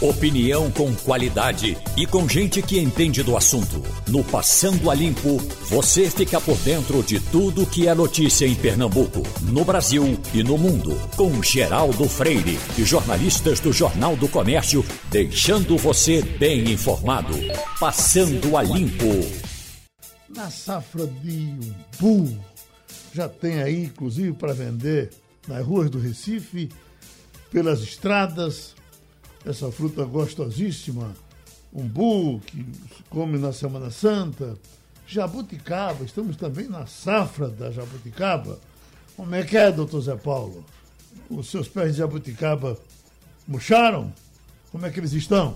Opinião com qualidade e com gente que entende do assunto. No Passando a Limpo, você fica por dentro de tudo que é notícia em Pernambuco, no Brasil e no mundo. Com Geraldo Freire e jornalistas do Jornal do Comércio, deixando você bem informado. Passando a Limpo. Na safra de umbu, já tem aí, inclusive, para vender nas ruas do Recife, pelas estradas, essa fruta gostosíssima, umbu, que se come na Semana Santa, jabuticaba, estamos também na safra da jabuticaba. Como é que é, doutor Zé Paulo? Os seus pés de jabuticaba murcharam? Como é que eles estão?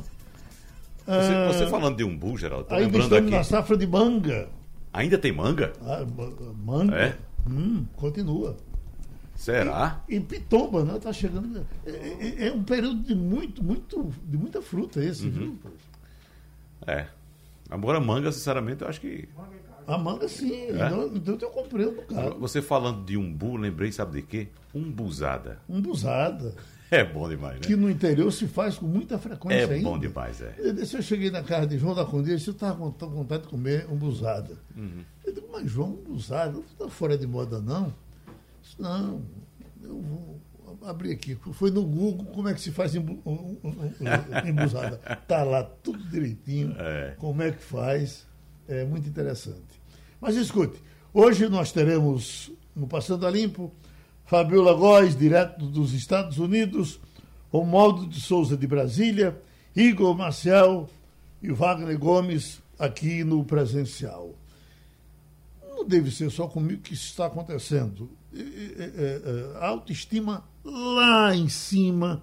Você, você falando de umbu, Geraldo, Ainda lembrando estamos aqui. na safra de manga. Ainda tem manga? Ah, ma- manga. É? Hum, continua. Será? E Pitomba, né? Tá chegando. É, é- é um período de muito, muito, de muita fruta esse, Uhum. viu? É. Agora manga, sinceramente, eu acho que. A manga sim. É? Então, então eu comprei um bocado. Você falando de umbu, lembrei, sabe de quê? Umbuzada. Umbuzada. É bom demais, né? Que no interior se faz com muita frequência É ainda. bom demais, é. Eu, disse, eu cheguei na casa de João da Condesa e disse, eu estava com tanta vontade de comer umbuzada. Uhum. Eu digo, mas João, umbuzada, não está fora de moda, não? Disse, não, eu vou abrir aqui. Foi no Google como é que se faz embu- embuzada. Está lá tudo direitinho, É. como é que faz. É muito interessante. Mas escute, hoje nós teremos, no Passando a Limpo, Fabiola Góes, direto dos Estados Unidos, Romualdo de Souza de Brasília, Igor Marcel e Wagner Gomes aqui no presencial. Não deve ser só comigo que isso está acontecendo. Autoestima lá em cima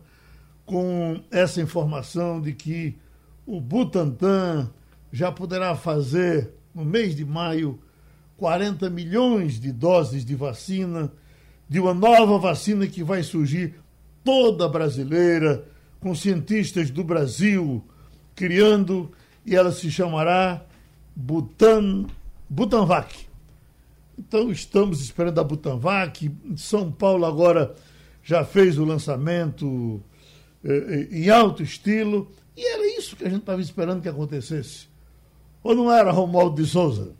com essa informação de que o Butantan já poderá fazer, no mês de maio, 40 milhões de doses de vacina, de uma nova vacina que vai surgir toda brasileira, com cientistas do Brasil criando, e ela se chamará Butan, Butanvac. Então estamos esperando a Butanvac. São Paulo agora já fez o lançamento eh, eh, em alto estilo. E era isso que a gente estava esperando que acontecesse. Ou não era, Romualdo de Souza?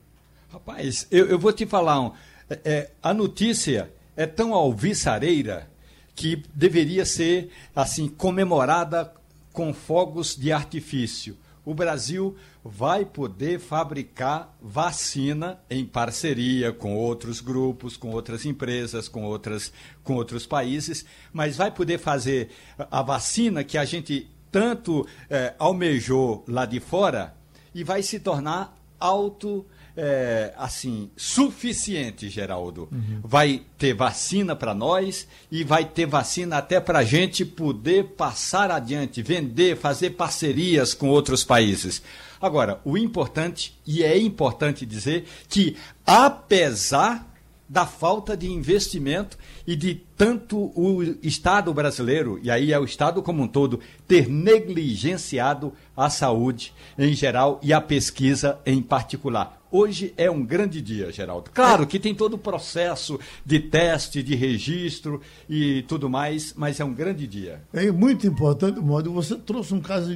Rapaz, eu, eu vou te falar, um, é, é, a notícia é tão alvissareira que deveria ser assim comemorada com fogos de artifício. O Brasil vai poder fabricar vacina em parceria com outros grupos, com outras empresas, com, outras, com outros países, mas vai poder fazer a vacina que a gente tanto eh, almejou lá de fora e vai se tornar auto é, assim suficiente, Geraldo. Vai ter vacina para nós e vai ter vacina até para a gente poder passar adiante, vender, fazer parcerias com outros países. Agora, o importante, e é importante dizer, que apesar da falta de investimento e de tanto o Estado brasileiro, e aí é o Estado como um todo, ter negligenciado a saúde em geral e a pesquisa em particular. Hoje é um grande dia, Geraldo. Claro que tem todo o processo de teste, de registro e tudo mais, mas é um grande dia. É muito importante, Modo. Você trouxe um caso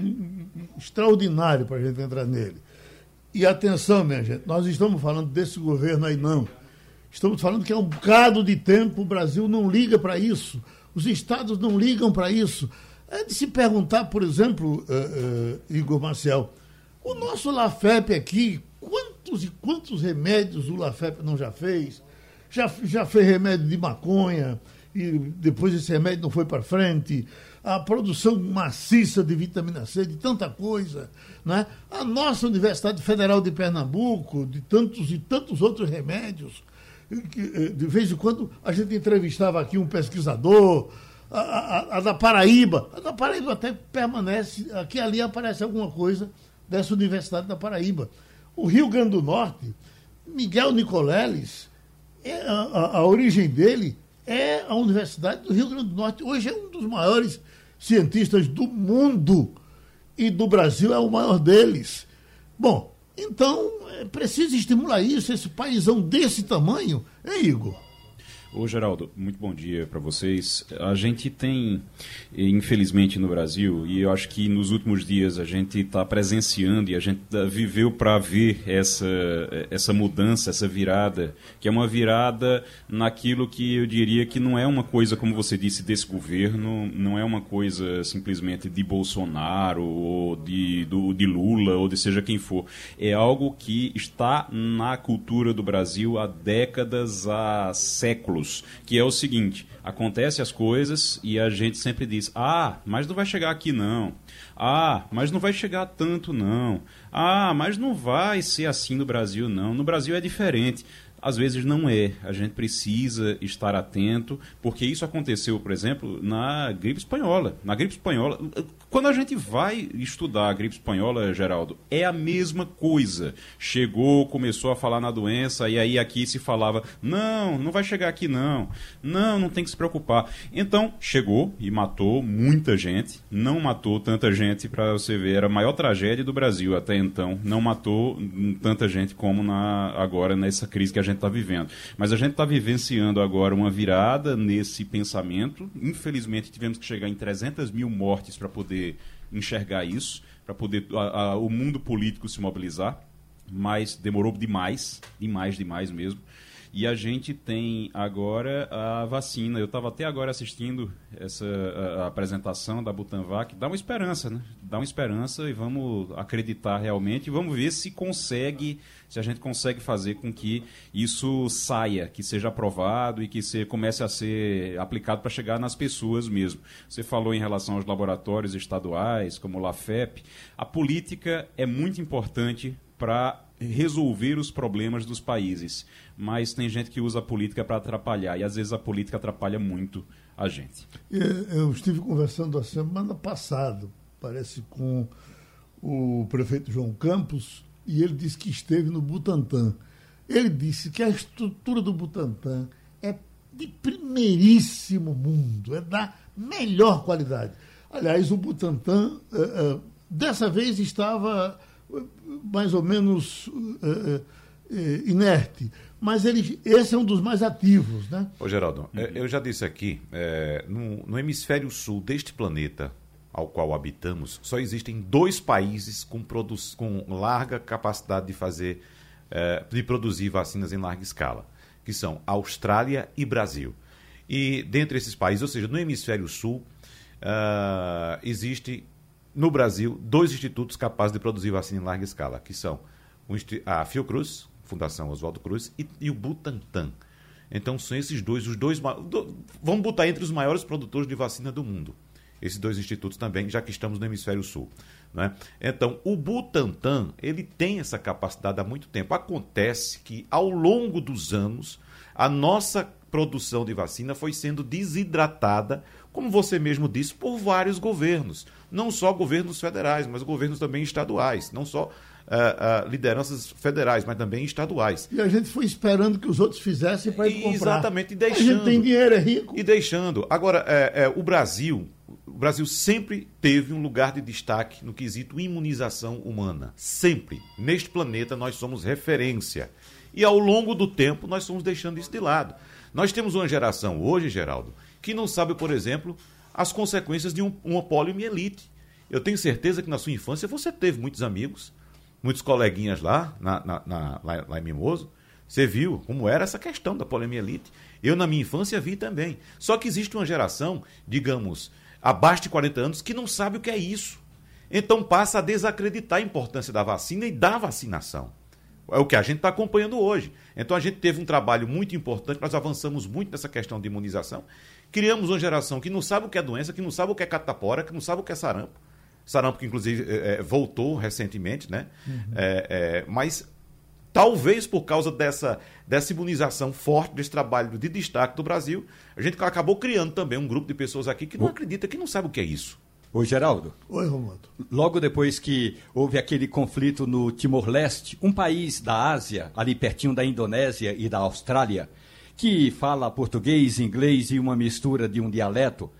extraordinário para a gente entrar nele. E atenção, minha gente, nós estamos falando desse governo aí, não. Estamos falando que há um bocado de tempo o Brasil não liga para isso. Os estados não ligam para isso. É de se perguntar, por exemplo, uh, uh, Igor Marcel, o nosso LAFEP aqui, quantos e quantos remédios o LAFEP não já fez? Já, já fez remédio de maconha e depois esse remédio não foi para frente. A produção maciça de vitamina C, de tanta coisa. Né? A nossa Universidade Federal de Pernambuco, de tantos e tantos outros remédios. De vez em quando a gente entrevistava aqui um pesquisador, a, a, a, da Paraíba. A da Paraíba até permanece, aqui ali aparece alguma coisa dessa Universidade da Paraíba. O Rio Grande do Norte, Miguel Nicoleles, é a, a, a, origem dele é a Universidade do Rio Grande do Norte. Hoje é um dos maiores cientistas do mundo e do Brasil é o maior deles. Bom, então é preciso estimular isso, esse paísão desse tamanho, hein, Igor? Ô Geraldo, muito bom dia para vocês. A gente tem, infelizmente no Brasil, e eu acho que nos últimos dias a gente está presenciando e a gente viveu para ver essa, essa mudança, essa virada, que é uma virada naquilo que eu diria que não é uma coisa, como você disse, desse governo, não é uma coisa simplesmente de Bolsonaro ou de, do, de Lula ou de seja quem for. É algo que está na cultura do Brasil há décadas, há séculos que é o seguinte: acontece as coisas e a gente sempre diz: "Ah, mas não vai chegar aqui não. Ah, mas não vai chegar tanto não. Ah, mas não vai ser assim no Brasil não. No Brasil é diferente." Às vezes não é. A gente precisa estar atento, porque isso aconteceu, por exemplo, na gripe espanhola. Na gripe espanhola, quando a gente vai estudar a gripe espanhola, Geraldo, é a mesma coisa. Chegou, começou a falar na doença, e aí aqui se falava: não, não vai chegar aqui não. Não, não tem que se preocupar. Então, chegou e matou muita gente. Não matou tanta gente, para você ver, era a maior tragédia do Brasil até então. Não matou tanta gente como na, agora nessa crise que a gente está vivendo. Mas a gente está vivenciando agora uma virada nesse pensamento. Infelizmente, tivemos que chegar em 300 mil mortes para poder enxergar isso, para poder a, a, o mundo político se mobilizar. Mas demorou demais, demais, demais mesmo. E a gente tem agora a vacina. Eu estava até agora assistindo essa a, a apresentação da Butanvac. Dá uma esperança, né? Dá uma esperança e vamos acreditar realmente. E vamos ver se consegue, se a gente consegue fazer com que isso saia, que seja aprovado e que se, comece a ser aplicado para chegar nas pessoas mesmo. Você falou em relação aos laboratórios estaduais, como o LAFEP. A política é muito importante para resolver os problemas dos países. Mas tem gente que usa a política para atrapalhar, e às vezes a política atrapalha muito a gente. Eu estive conversando a semana passada, parece com o prefeito João Campos, e ele disse que esteve no Butantã. Ele disse que a estrutura do Butantã é de primeiríssimo mundo, é da melhor qualidade. Aliás, o Butantã, eh, eh, dessa vez, estava mais ou menos uh, uh, inerte. Mas ele, esse é um dos mais ativos, né? Ô, Geraldo, uhum. eu já disse aqui, é, no, no hemisfério sul deste planeta ao qual habitamos, só existem dois países com, com larga capacidade de fazer, de produzir vacinas em larga escala, que são Austrália e Brasil. E dentre esses países, ou seja, no hemisfério sul, uh, existe no Brasil, dois institutos capazes de produzir vacina em larga escala, que são a Fiocruz, Fundação Oswaldo Cruz, e, e, o Butantan. Então são esses dois, os dois. Do, vamos botar entre os maiores produtores de vacina do mundo. Esses dois institutos também, já que estamos no hemisfério sul. Né? Então, o Butantan, ele tem essa capacidade há muito tempo. Acontece que, ao longo dos anos, a nossa produção de vacina foi sendo desidratada, como você mesmo disse, por vários governos não só governos federais, mas governos também estaduais, não só uh, uh, lideranças federais, mas também estaduais. E a gente foi esperando que os outros fizessem para ir comprar. Exatamente, e deixando. A gente tem dinheiro, é rico. E deixando. Agora, é, é, o Brasil, o Brasil sempre teve um lugar de destaque no quesito imunização humana. Sempre. Neste planeta nós somos referência. E ao longo do tempo nós fomos deixando isso de lado. Nós temos uma geração hoje, Geraldo, que não sabe, por exemplo, as consequências de um, uma poliomielite. Eu tenho certeza que na sua infância você teve muitos amigos, muitos coleguinhas lá, na, na, na, lá, lá em Mimoso. Você viu como era essa questão da poliomielite. Eu, na minha infância, vi também. Só que existe uma geração, digamos, abaixo de 40 anos, que não sabe o que é isso. Então passa a desacreditar a importância da vacina e da vacinação. É o que a gente está acompanhando hoje. Então a gente teve um trabalho muito importante, nós avançamos muito nessa questão de imunização Criamos uma geração que não sabe o que é doença, que não sabe o que é catapora, que não sabe o que é sarampo. Sarampo que, inclusive, é, é voltou recentemente, né? Uhum. É, é, mas talvez por causa dessa, dessa imunização forte, desse trabalho de destaque do Brasil, a gente acabou criando também um grupo de pessoas aqui que não acredita, que não sabe o que é isso. Oi, Geraldo. Oi, Romualdo. Logo depois que houve aquele conflito no Timor-Leste, um país da Ásia, ali pertinho da Indonésia e da Austrália, que fala português, inglês e uma mistura de um dialeto.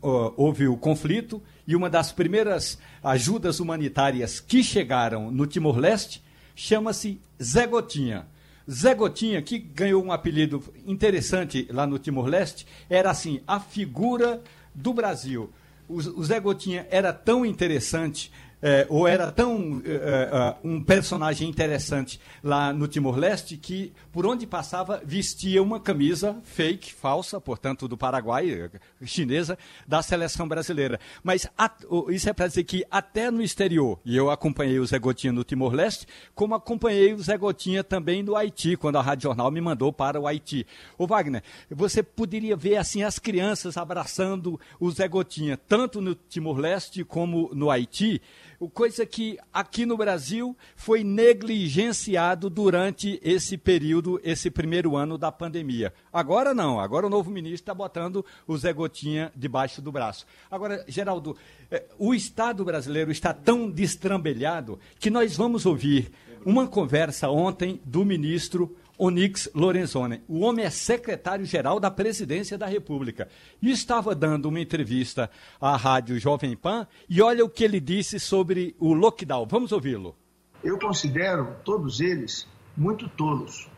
Houve o conflito e uma das primeiras ajudas humanitárias que chegaram no Timor-Leste chama-se Zé Gotinha. Zé Gotinha, que ganhou um apelido interessante lá no Timor-Leste, era assim, a figura do Brasil. O Zé Gotinha era tão interessante é, ou era tão é, é, um personagem interessante lá no Timor-Leste que, por onde passava, vestia uma camisa fake, falsa, portanto, do Paraguai, chinesa, da seleção brasileira. Mas a, isso é para dizer que até no exterior, e eu acompanhei o Zé Gotinha no Timor-Leste, como acompanhei o Zé Gotinha também no Haiti, quando a Rádio Jornal me mandou para o Haiti. Ô Wagner, você poderia ver assim as crianças abraçando o Zé Gotinha, tanto no Timor-Leste como no Haiti, coisa que aqui no Brasil foi negligenciado durante esse período, esse primeiro ano da pandemia. Agora não, agora o novo ministro está botando o Zé Gotinha debaixo do braço. Agora, Geraldo, eh, o Estado brasileiro está tão destrambelhado que nós vamos ouvir uma conversa ontem do ministro Onix Lorenzoni. O homem é secretário-geral da Presidência da República. E estava dando uma entrevista à rádio Jovem Pan e olha o que ele disse sobre o lockdown. Vamos ouvi-lo. Eu considero todos eles muito tolos.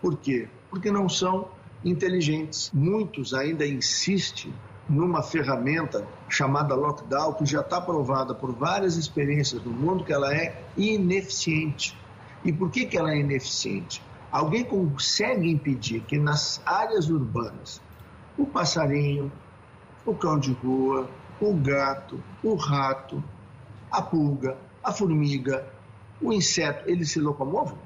Por quê? Porque não são inteligentes. Muitos ainda insistem numa ferramenta chamada lockdown, que já está provada por várias experiências do mundo que ela é ineficiente. E por que, que ela é ineficiente? Alguém consegue impedir que nas áreas urbanas o passarinho, o cão de rua, o gato, o rato, a pulga, a formiga, o inseto, eles se locomovam?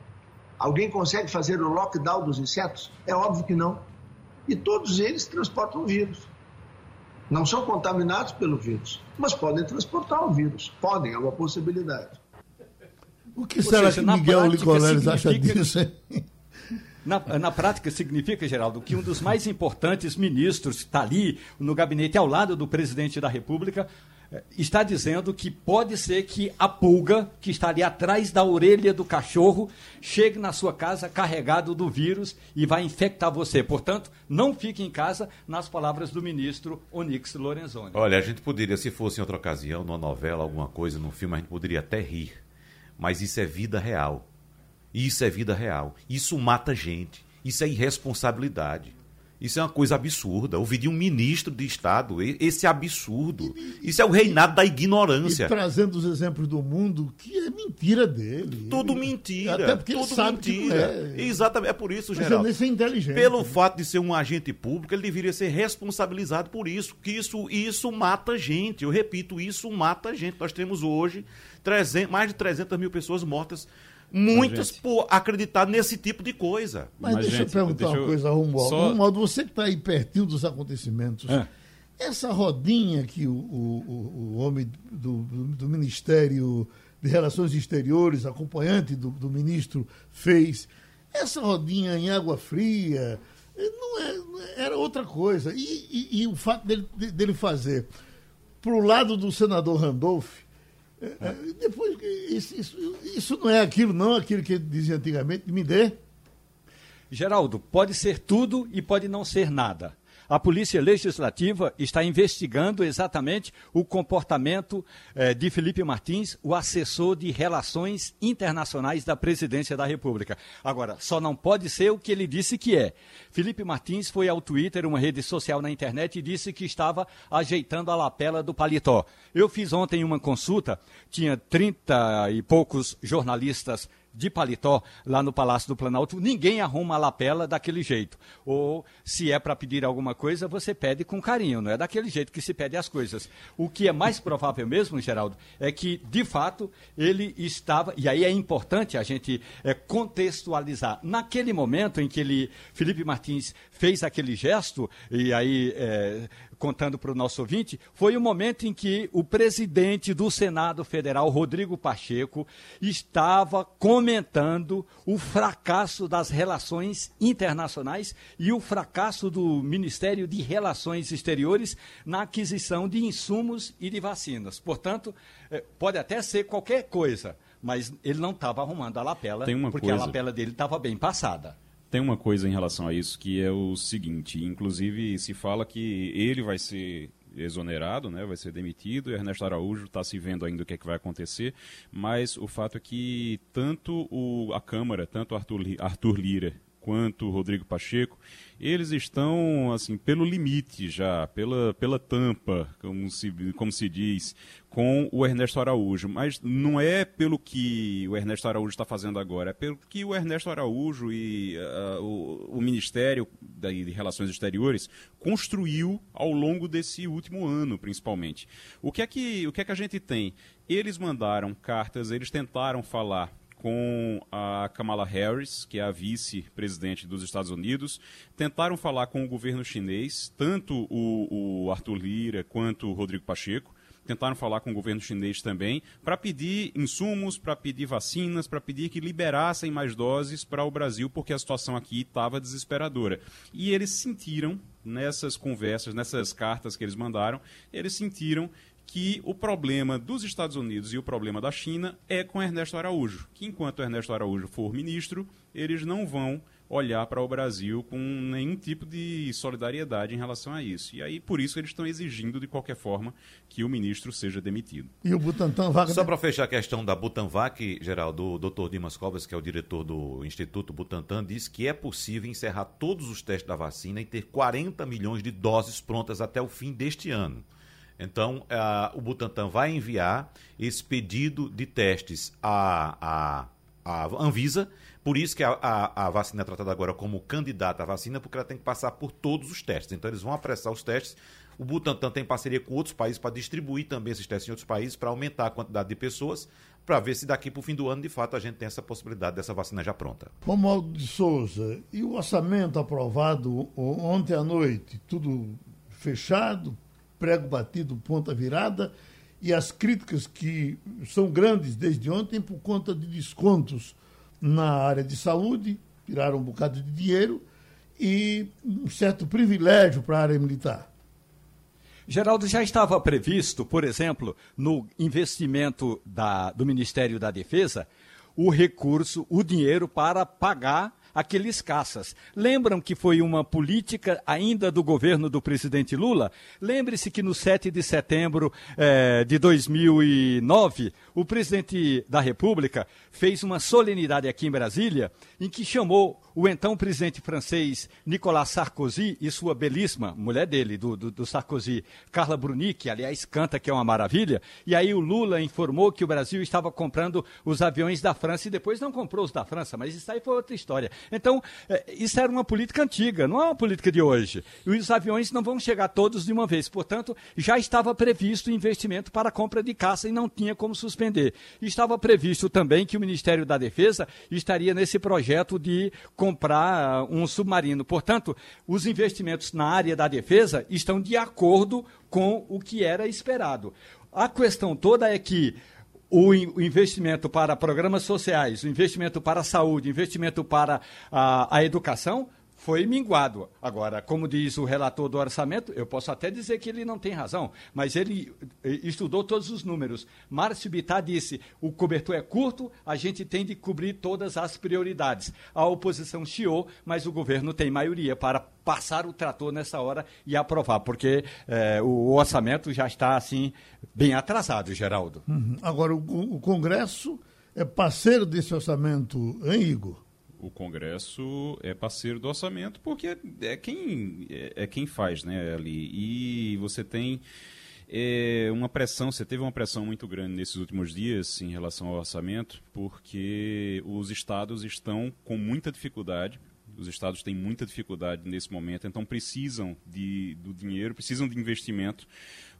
Alguém consegue fazer o lockdown dos insetos? É óbvio que não. E todos eles transportam o vírus. Não são contaminados pelo vírus, mas podem transportar o vírus. Podem, é uma possibilidade. O que Ou será seja, que Miguel Nicoleles acha disso? Hein? Na, na prática, significa, Geraldo, que um dos mais importantes ministros está ali no gabinete ao lado do presidente da República eh, está dizendo que pode ser que a pulga que está ali atrás da orelha do cachorro chegue na sua casa carregado do vírus e vai infectar você. Portanto, não fique em casa, nas palavras do ministro Onix Lorenzoni. Olha, a gente poderia, se fosse em outra ocasião, numa novela, alguma coisa, num filme, a gente poderia até rir. Mas isso é vida real. Isso é vida real. Isso mata gente. Isso é irresponsabilidade. Isso é uma coisa absurda. Ouvir de um ministro de Estado esse absurdo. Isso é o reinado da ignorância. E trazendo os exemplos do mundo, que é mentira dele. Tudo mentira. Até porque tudo ele sabe mentira. Que é. Exatamente. É por isso, Geraldo. Mas é inteligente. Pelo fato de ser um agente público, ele deveria ser responsabilizado por isso. Que isso, isso mata gente. Eu repito, isso mata gente. Nós temos hoje 300, mais de 300 mil pessoas mortas Muitos por acreditar nesse tipo de coisa. Mas, Mas deixa gente, eu perguntar deixa uma coisa, Romualdo. Só... Romualdo, você que está aí pertinho dos acontecimentos, é. essa rodinha que o, o, o homem do, do, Ministério de Relações Exteriores, acompanhante do, do ministro, fez, essa rodinha em água fria, não é, era outra coisa. E, e, e o fato dele, dele fazer para o lado do senador Randolph, é, é, depois, isso, isso, isso, não é aquilo, não, aquilo que dizia antigamente, me dê. Geraldo, pode ser tudo e pode não ser nada. A Polícia Legislativa está investigando exatamente o comportamento eh, de Felipe Martins, o assessor de Relações Internacionais da Presidência da República. Agora, só não pode ser o que ele disse que é. Felipe Martins foi ao Twitter, uma rede social na internet, e disse que estava ajeitando a lapela do paletó. Eu fiz ontem uma consulta, tinha trinta e poucos jornalistas de paletó lá no Palácio do Planalto, ninguém arruma a lapela daquele jeito. Ou se é para pedir alguma coisa, você pede com carinho, não é daquele jeito que se pede as coisas. O que é mais provável mesmo, Geraldo, é que, de fato, ele estava, e aí é importante a gente é, contextualizar, naquele momento em que ele, Felipe Martins fez aquele gesto, e aí é, contando para o nosso ouvinte, foi o momento em que o presidente do Senado Federal, Rodrigo Pacheco, estava comentando o fracasso das relações internacionais e o fracasso do Ministério de Relações Exteriores na aquisição de insumos e de vacinas. Portanto, eh, pode até ser qualquer coisa, mas ele não estava arrumando a lapela, porque coisa. a lapela dele estava bem passada. Tem uma coisa em relação a isso que é o seguinte: inclusive se fala que ele vai ser exonerado, né, vai ser demitido. Ernesto Araújo está se vendo ainda o que, é que vai acontecer, mas o fato é que tanto o, a Câmara, tanto Arthur, Arthur Lira quanto Rodrigo Pacheco, eles estão assim pelo limite já, pela, pela tampa, como se, como se diz, com o Ernesto Araújo. Mas não é pelo que o Ernesto Araújo está fazendo agora, é pelo que o Ernesto Araújo e uh, o, o, Ministério de Relações Exteriores construiu ao longo desse último ano, principalmente. O que é que, o que, é que a gente tem? Eles mandaram cartas, eles tentaram falar com a Kamala Harris, que é a vice-presidente dos Estados Unidos, tentaram falar com o governo chinês, tanto o, o Arthur Lira quanto o Rodrigo Pacheco, tentaram falar com o governo chinês também, para pedir insumos, para pedir vacinas, para pedir que liberassem mais doses para o Brasil, porque a situação aqui estava desesperadora. E eles sentiram, nessas conversas, nessas cartas que eles mandaram, eles sentiram que o problema dos Estados Unidos e o problema da China é com Ernesto Araújo, que enquanto Ernesto Araújo for ministro, eles não vão olhar para o Brasil com nenhum tipo de solidariedade em relação a isso. E aí, por isso, eles estão exigindo, de qualquer forma, que o ministro seja demitido. E o Butantan Vac... Só para fechar a questão da Butanvac, Geraldo, o doutor Dimas Covas, que é o diretor do Instituto Butantan, diz que é possível encerrar todos os testes da vacina e ter 40 milhões de doses prontas até o fim deste ano. Então, uh, o Butantan vai enviar esse pedido de testes à, à, à Anvisa, por isso que a, a, a, vacina é tratada agora como candidata à vacina, porque ela tem que passar por todos os testes. Então, eles vão apressar os testes. O Butantan tem parceria com outros países para distribuir também esses testes em outros países, para aumentar a quantidade de pessoas, para ver se daqui para o fim do ano, de fato, a gente tem essa possibilidade dessa vacina já pronta. Romualdo de Souza, e o orçamento aprovado ontem à noite? Tudo fechado, prego batido, ponta virada, e as críticas que são grandes desde ontem por conta de descontos na área de saúde, tiraram um bocado de dinheiro, e um certo privilégio para a área militar. Geraldo, já estava previsto, por exemplo, no investimento da, do Ministério da Defesa, o recurso, o dinheiro para pagar aqueles caças. Lembram que foi uma política ainda do governo do presidente Lula? Lembre-se que no 7 de setembro eh, de 2009, o presidente da República fez uma solenidade aqui em Brasília em que chamou o então presidente francês Nicolas Sarkozy e sua belíssima mulher dele, do, do, do Sarkozy, Carla Bruni, que aliás canta que é uma maravilha, e aí o Lula informou que o Brasil estava comprando os aviões da França e depois não comprou os da França, mas isso aí foi outra história. Então, é, isso era uma política antiga, não é uma política de hoje. E os aviões não vão chegar todos de uma vez, portanto, já estava previsto investimento para a compra de caça e não tinha como suspender. Estava previsto também que o Ministério da Defesa estaria nesse projeto de comprar uh, um submarino. Portanto, os investimentos na área da defesa estão de acordo com o que era esperado. A questão toda é que o investimento para programas sociais, o investimento para a saúde, o investimento para a, a educação foi minguado. Agora, como diz o relator do orçamento, eu posso até dizer que ele não tem razão, mas ele eh, estudou todos os números. Márcio Bittar disse: o cobertor é curto, a gente tem de cobrir todas as prioridades. A oposição chiou, mas o governo tem maioria para passar o trator nessa hora e aprovar, porque eh, o orçamento já está assim bem atrasado, Geraldo. Uhum. Agora, o, o Congresso é parceiro desse orçamento, hein, Igor? O Congresso é parceiro do orçamento porque é quem, é, é quem faz né, ali. E você tem é, uma pressão, você teve uma pressão muito grande nesses últimos dias em relação ao orçamento, porque os estados estão com muita dificuldade. Os estados têm muita dificuldade nesse momento, então precisam de, do dinheiro, precisam de investimento.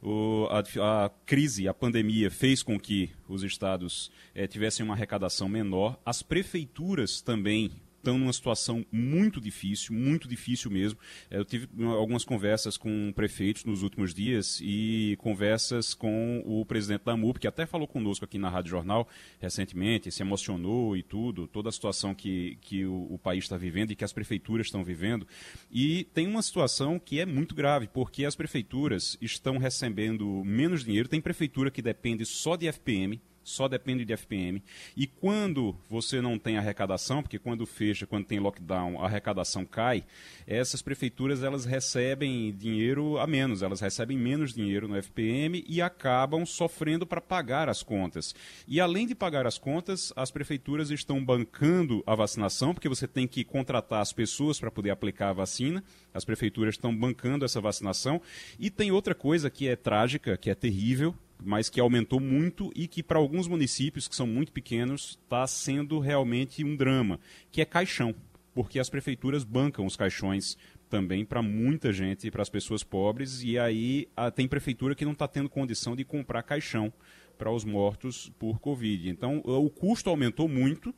O, a, a, crise, a pandemia fez com que os estados é, tivessem uma arrecadação menor, as prefeituras também estão numa situação muito difícil, muito difícil mesmo. Eu tive algumas conversas com prefeitos nos últimos dias e conversas com o presidente da MUP, que até falou conosco aqui na Rádio Jornal recentemente, se emocionou e tudo, toda a situação que, que o, o país está vivendo e que as prefeituras estão vivendo. E tem uma situação que é muito grave, porque as prefeituras estão recebendo menos dinheiro. Tem prefeitura que depende só de FPM, só depende de FPM. E quando você não tem arrecadação, porque quando fecha, quando tem lockdown, a arrecadação cai, essas prefeituras elas recebem dinheiro a menos, elas recebem menos dinheiro no FPM e acabam sofrendo para pagar as contas. E além de pagar as contas, as prefeituras estão bancando a vacinação, porque você tem que contratar as pessoas para poder aplicar a vacina. As prefeituras estão bancando essa vacinação. E tem outra coisa que é trágica, que é terrível, mas que aumentou muito e que para alguns municípios que são muito pequenos está sendo realmente um drama, que é caixão, porque as prefeituras bancam os caixões também para muita gente, para as pessoas pobres, e aí a, tem prefeitura que não está tendo condição de comprar caixão para os mortos por Covid. Então o custo aumentou muito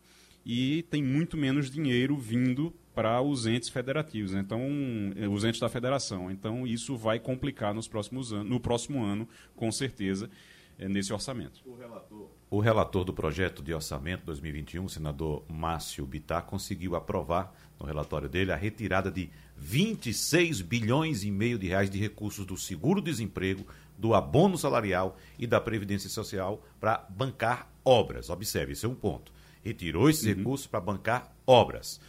e tem muito menos dinheiro vindo para os entes federativos, então os entes da federação. Então isso vai complicar nos próximos anos, no próximo ano, com certeza, é, nesse orçamento. O relator, o relator do projeto de orçamento 2021, o senador Márcio Bittar, conseguiu aprovar no relatório dele a retirada de 26 bilhões e meio de reais de recursos do seguro-desemprego, do abono salarial e da previdência social para bancar obras. Observe, esse é um ponto. Retirou esses uhum. recursos para bancar obras.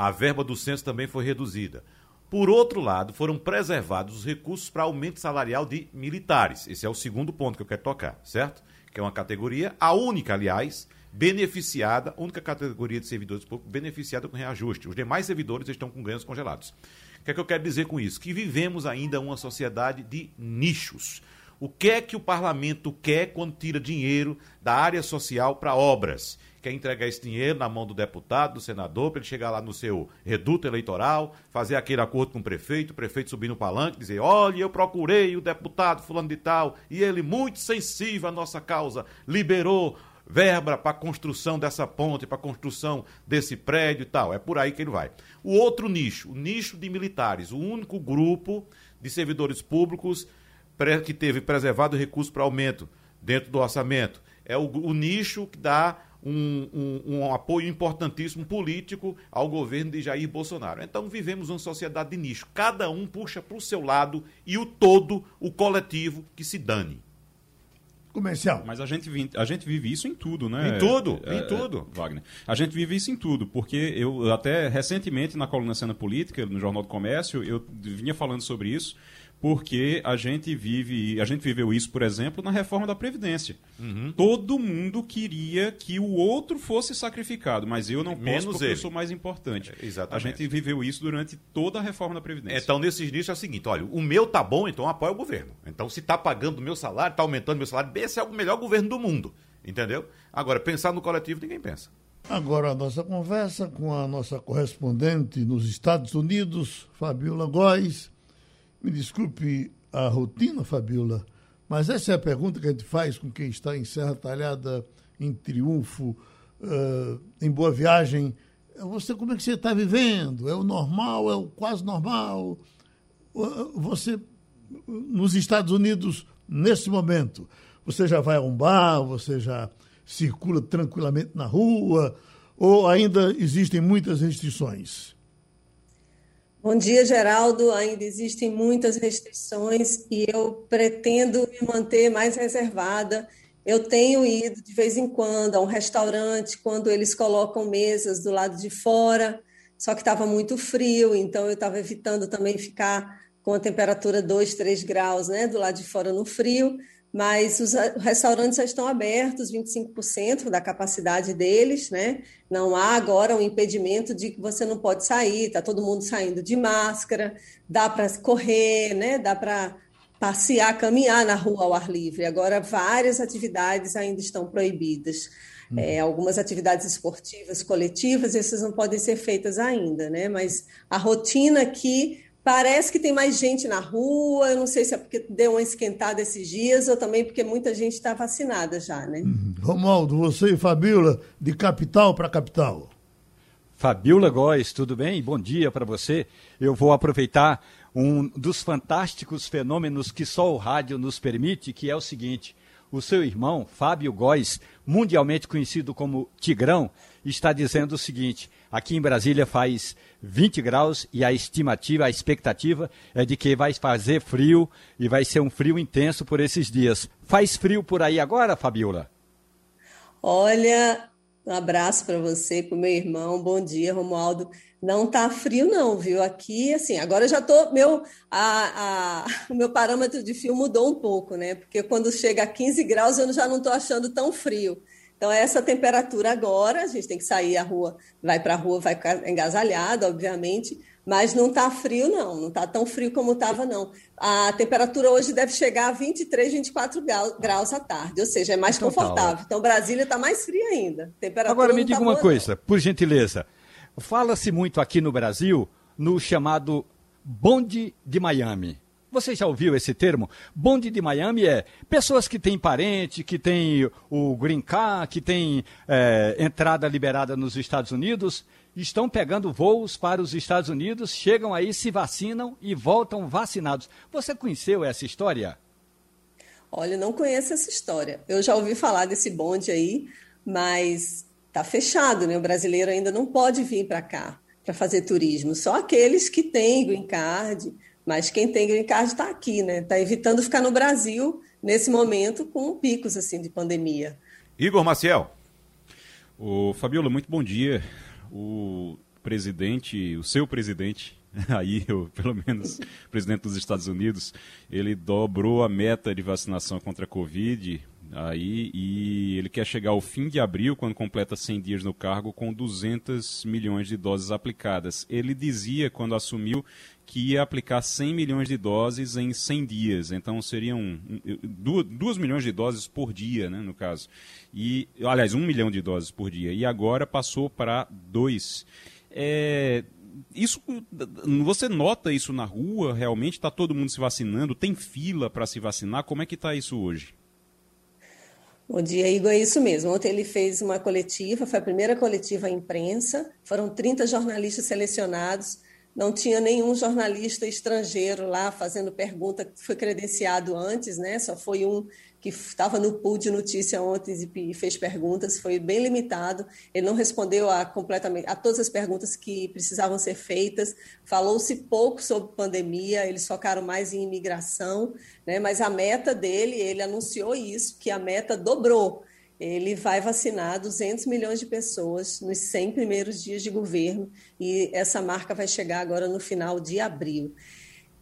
A verba do censo também foi reduzida. Por outro lado, foram preservados os recursos para aumento salarial de militares. Esse é o segundo ponto que eu quero tocar, certo? Que é uma categoria, a única, aliás, beneficiada, única categoria de servidores públicos beneficiada com reajuste. Os demais servidores estão com ganhos congelados. O que é que eu quero dizer com isso? Que vivemos ainda uma sociedade de nichos. O que é que o parlamento quer quando tira dinheiro da área social para obras? Quer entregar esse dinheiro na mão do deputado, do senador, para ele chegar lá no seu reduto eleitoral, fazer aquele acordo com o prefeito, o prefeito subir no palanque e dizer: olha, eu procurei o deputado fulano de tal, e ele, muito sensível à nossa causa, liberou verba para a construção dessa ponte, para a construção desse prédio e tal. É por aí que ele vai. O outro nicho, o nicho de militares, o único grupo de servidores públicos que teve preservado recursos para aumento dentro do orçamento. É o, o nicho que dá um, um, um, apoio importantíssimo político ao governo de Jair Bolsonaro. Então vivemos uma sociedade de nicho. Cada um puxa para o seu lado e o todo, o coletivo, que se dane. Comercial. Mas a gente, vive, a gente vive isso em tudo, né? Em tudo, é, em tudo. É, Wagner. A gente vive isso em tudo, porque eu até recentemente na coluna Cena Política, no Jornal do Comércio, eu vinha falando sobre isso porque a gente vive, a gente viveu isso, por exemplo, na reforma da Previdência. Uhum. Todo mundo queria que o outro fosse sacrificado, mas eu não Menos posso porque ele. eu sou mais importante. É, exatamente. A gente viveu isso durante toda a reforma da Previdência. Então, nesses nichos é o seguinte, olha, o meu tá bom, então apoia o governo. Então, se tá pagando o meu salário, tá aumentando o meu salário, esse é o melhor governo do mundo. Entendeu? Agora, pensar no coletivo, ninguém pensa. Agora a nossa conversa com a nossa correspondente nos Estados Unidos, Fabiola Góes me desculpe a rotina, Fabiola, mas essa é a pergunta que a gente faz com quem está em Serra Talhada, em Triunfo, uh, em Boa Viagem. Você, como é que você está vivendo? É o normal? É o quase normal? Você, nos Estados Unidos, nesse momento, você já vai a um bar, você já circula tranquilamente na rua, ou ainda existem muitas restrições? Bom dia, Geraldo. Ainda existem muitas restrições e eu pretendo me manter mais reservada. Eu tenho ido de vez em quando a um restaurante quando eles colocam mesas do lado de fora, só que estava muito frio, então eu estava evitando também ficar com a temperatura 2, 3 graus né, do lado de fora no frio mas os restaurantes já estão abertos, 25% da capacidade deles, né? Não há agora um impedimento de que você não pode sair, está todo mundo saindo de máscara, dá para correr, né? Dá para passear, caminhar na rua ao ar livre. Agora, várias atividades ainda estão proibidas. Uhum. É, algumas atividades esportivas coletivas, essas não podem ser feitas ainda, né? Mas a rotina aqui Parece que tem mais gente na rua, eu não sei se é porque deu uma esquentada esses dias ou também porque muita gente está vacinada já, né? Uhum. Romualdo, você e Fabiola, de capital para capital. Fabiola Góes, tudo bem? Bom dia para você. Eu vou aproveitar um dos fantásticos fenômenos que só o rádio nos permite, que é o seguinte: o seu irmão, Fábio Góes, mundialmente conhecido como Tigrão, está dizendo o seguinte: aqui em Brasília faz 20 graus e a estimativa, a expectativa é de que vai fazer frio e vai ser um frio intenso por esses dias. Faz frio por aí agora, Fabiola? Olha, um abraço para você, para o meu irmão. Bom dia, Romualdo. Não tá frio, não, viu? Aqui, assim, agora já tô. Meu, a, a, o meu parâmetro de frio mudou um pouco, né? Porque quando chega a 15 graus, eu já não estou achando tão frio. Então, essa temperatura agora, a gente tem que sair à rua, vai para a rua, vai ficar engasalhado, obviamente, mas não está frio, não, não está tão frio como estava, não. A temperatura hoje deve chegar a 23, 24 graus à tarde, ou seja, é mais então, tá confortável. Tá, então, Brasília está mais fria ainda. Agora, me diga tá uma coisa, não. por gentileza. Fala-se muito aqui no Brasil no chamado bonde de Miami. Você já ouviu esse termo? Bonde de Miami é pessoas que têm parente, que têm o green card, que têm é, entrada liberada nos Estados Unidos, estão pegando voos para os Estados Unidos, chegam aí, se vacinam e voltam vacinados. Você conheceu essa história? Olha, não conheço essa história. Eu já ouvi falar desse bonde aí, mas Está fechado, né? O brasileiro ainda não pode vir para cá para fazer turismo. Só aqueles que têm green card, mas quem tem green card está aqui, né? Está evitando ficar no Brasil nesse momento com picos assim de pandemia. Igor Maciel. O Fabiola, muito bom dia. O presidente, o seu presidente, aí, eu, pelo menos, presidente dos Estados Unidos, ele dobrou a meta de vacinação contra a Covid aí e ele quer chegar ao fim de abril, quando completa 100 dias no cargo, com 200 milhões de doses aplicadas. Ele dizia, quando assumiu, que ia aplicar 100 milhões de doses em 100 dias. Então seriam 2 milhões de doses por dia, né, no caso. E, aliás, 1 milhão de doses por dia. E agora passou para 2. É, isso você nota isso na rua? Realmente está todo mundo se vacinando? Tem fila para se vacinar? Como é que está isso hoje? Bom dia, Igor. É isso mesmo. Ontem ele fez uma coletiva, foi a primeira coletiva à imprensa. Foram 30 jornalistas selecionados. Não tinha nenhum jornalista estrangeiro lá fazendo pergunta que foi credenciado antes, né? Só foi um que estava no pool de notícia ontem e fez perguntas, foi bem limitado. Ele não respondeu a, completamente a todas as perguntas que precisavam ser feitas. Falou-se pouco sobre pandemia, eles focaram mais em imigração, né? mas a meta dele, ele anunciou isso, que a meta dobrou. Ele vai vacinar 200 milhões de pessoas nos 100 primeiros dias de governo e essa marca vai chegar agora no final de abril.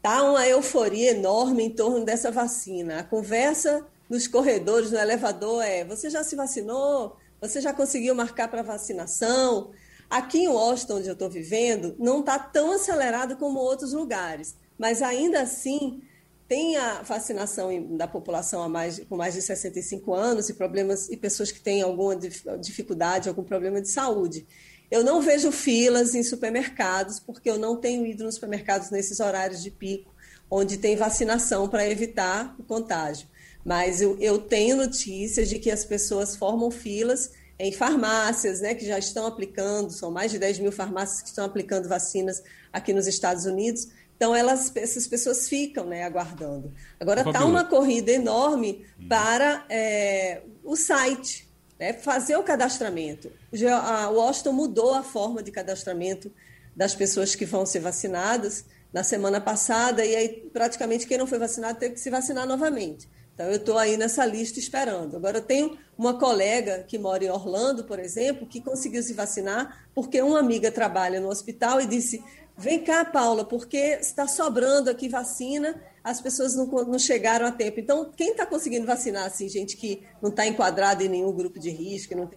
Tá uma euforia enorme em torno dessa vacina. A conversa nos corredores, no elevador, é: você já se vacinou? Você já conseguiu marcar para vacinação? Aqui em Washington, onde eu estou vivendo, não está tão acelerado como outros lugares, mas ainda assim tem a vacinação da população a mais, com mais de 65 anos e problemas e pessoas que têm alguma dificuldade, algum problema de saúde. Eu não vejo filas em supermercados, porque eu não tenho ido nos supermercados nesses horários de pico, onde tem vacinação para evitar o contágio. Mas eu, eu tenho notícias de que as pessoas formam filas em farmácias, né, que já estão aplicando, são mais de 10 mil farmácias que estão aplicando vacinas aqui nos Estados Unidos. Então, elas, essas pessoas ficam né, aguardando. Agora, está uma corrida enorme para é, o site, né, fazer o cadastramento. O Washington mudou a forma de cadastramento das pessoas que vão ser vacinadas na semana passada, e aí praticamente quem não foi vacinado teve que se vacinar novamente. Então, eu estou aí nessa lista esperando. Agora, eu tenho uma colega que mora em Orlando, por exemplo, que conseguiu se vacinar porque uma amiga trabalha no hospital e disse: Vem cá, Paula, porque está sobrando aqui vacina, as pessoas não, não chegaram a tempo. Então, quem está conseguindo vacinar, assim, gente que não está enquadrada em nenhum grupo de risco, não tem...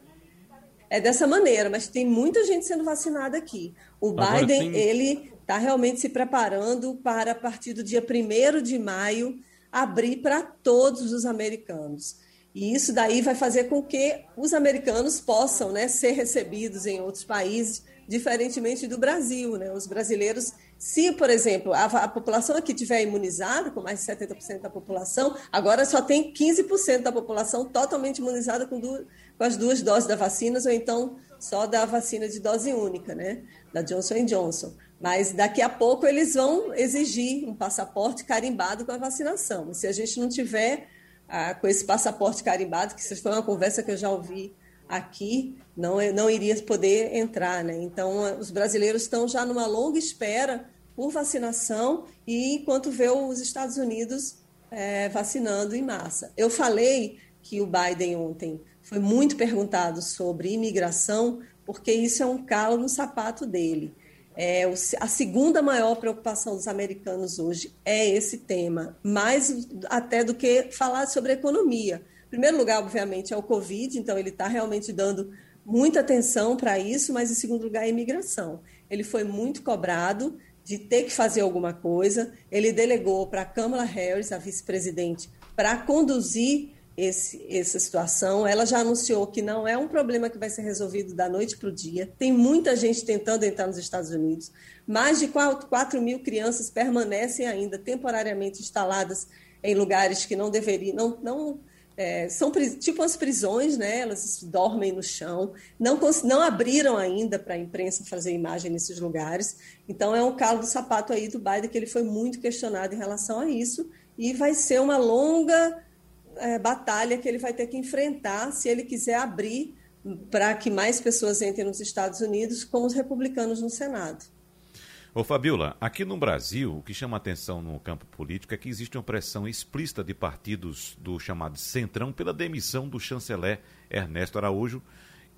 é dessa maneira, mas tem muita gente sendo vacinada aqui. O Agora Biden, tem... ele está realmente se preparando para, a partir do dia 1 de maio, abrir para todos os americanos. E isso daí vai fazer com que os americanos possam né, ser recebidos em outros países, diferentemente do Brasil. Né? Os brasileiros, se, por exemplo, a, a população aqui tiver imunizada, com mais de 70% da população, agora só tem 15% da população totalmente imunizada com, duas, com as duas doses da vacina, ou então só da vacina de dose única, né? da Johnson Johnson. Mas daqui a pouco eles vão exigir um passaporte carimbado com a vacinação. Se a gente não tiver ah, com esse passaporte carimbado, que foi uma conversa que eu já ouvi aqui, não, não iria poder entrar. Né? Então, os brasileiros estão já numa longa espera por vacinação e enquanto vê os Estados Unidos é, vacinando em massa. Eu falei que o Biden ontem foi muito perguntado sobre imigração, porque isso é um calo no sapato dele. É, a segunda maior preocupação dos americanos hoje é esse tema, mais até do que falar sobre economia. Em primeiro lugar, obviamente, é o Covid, então ele está realmente dando muita atenção para isso, mas em segundo lugar, é a imigração. Ele foi muito cobrado de ter que fazer alguma coisa, ele delegou para a Kamala Harris, a vice-presidente, para conduzir esse, essa situação. Ela já anunciou que não é um problema que vai ser resolvido da noite para o dia. Tem muita gente tentando entrar nos Estados Unidos. Mais de 4, 4 mil crianças permanecem ainda temporariamente instaladas em lugares que não deveriam, não, não é, são tipo as prisões, né? Elas dormem no chão, não, não abriram ainda para a imprensa fazer imagem nesses lugares. Então é um calo do sapato aí do Biden que ele foi muito questionado em relação a isso e vai ser uma longa é, batalha que ele vai ter que enfrentar se ele quiser abrir para que mais pessoas entrem nos Estados Unidos com os republicanos no Senado. Ô Fabiola, aqui no Brasil, o que chama atenção no campo político é que existe uma pressão explícita de partidos do chamado Centrão pela demissão do chanceler Ernesto Araújo.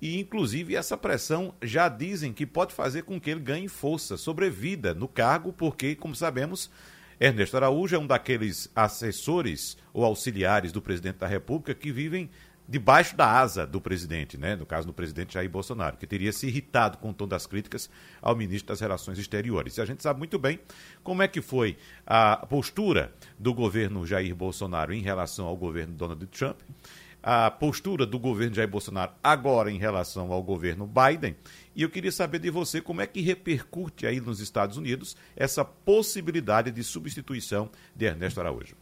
E, inclusive, essa pressão já dizem que pode fazer com que ele ganhe força, sobrevida no cargo, porque, como sabemos, Ernesto Araújo é um daqueles assessores ou auxiliares do presidente da República que vivem debaixo da asa do presidente, né? no caso do presidente Jair Bolsonaro, que teria se irritado com o tom das críticas ao ministro das Relações Exteriores. E a gente sabe muito bem como é que foi a postura do governo Jair Bolsonaro em relação ao governo Donald Trump, a postura do governo Jair Bolsonaro agora em relação ao governo Biden. E eu queria saber de você como é que repercute aí nos Estados Unidos essa possibilidade de substituição de Ernesto Araújo.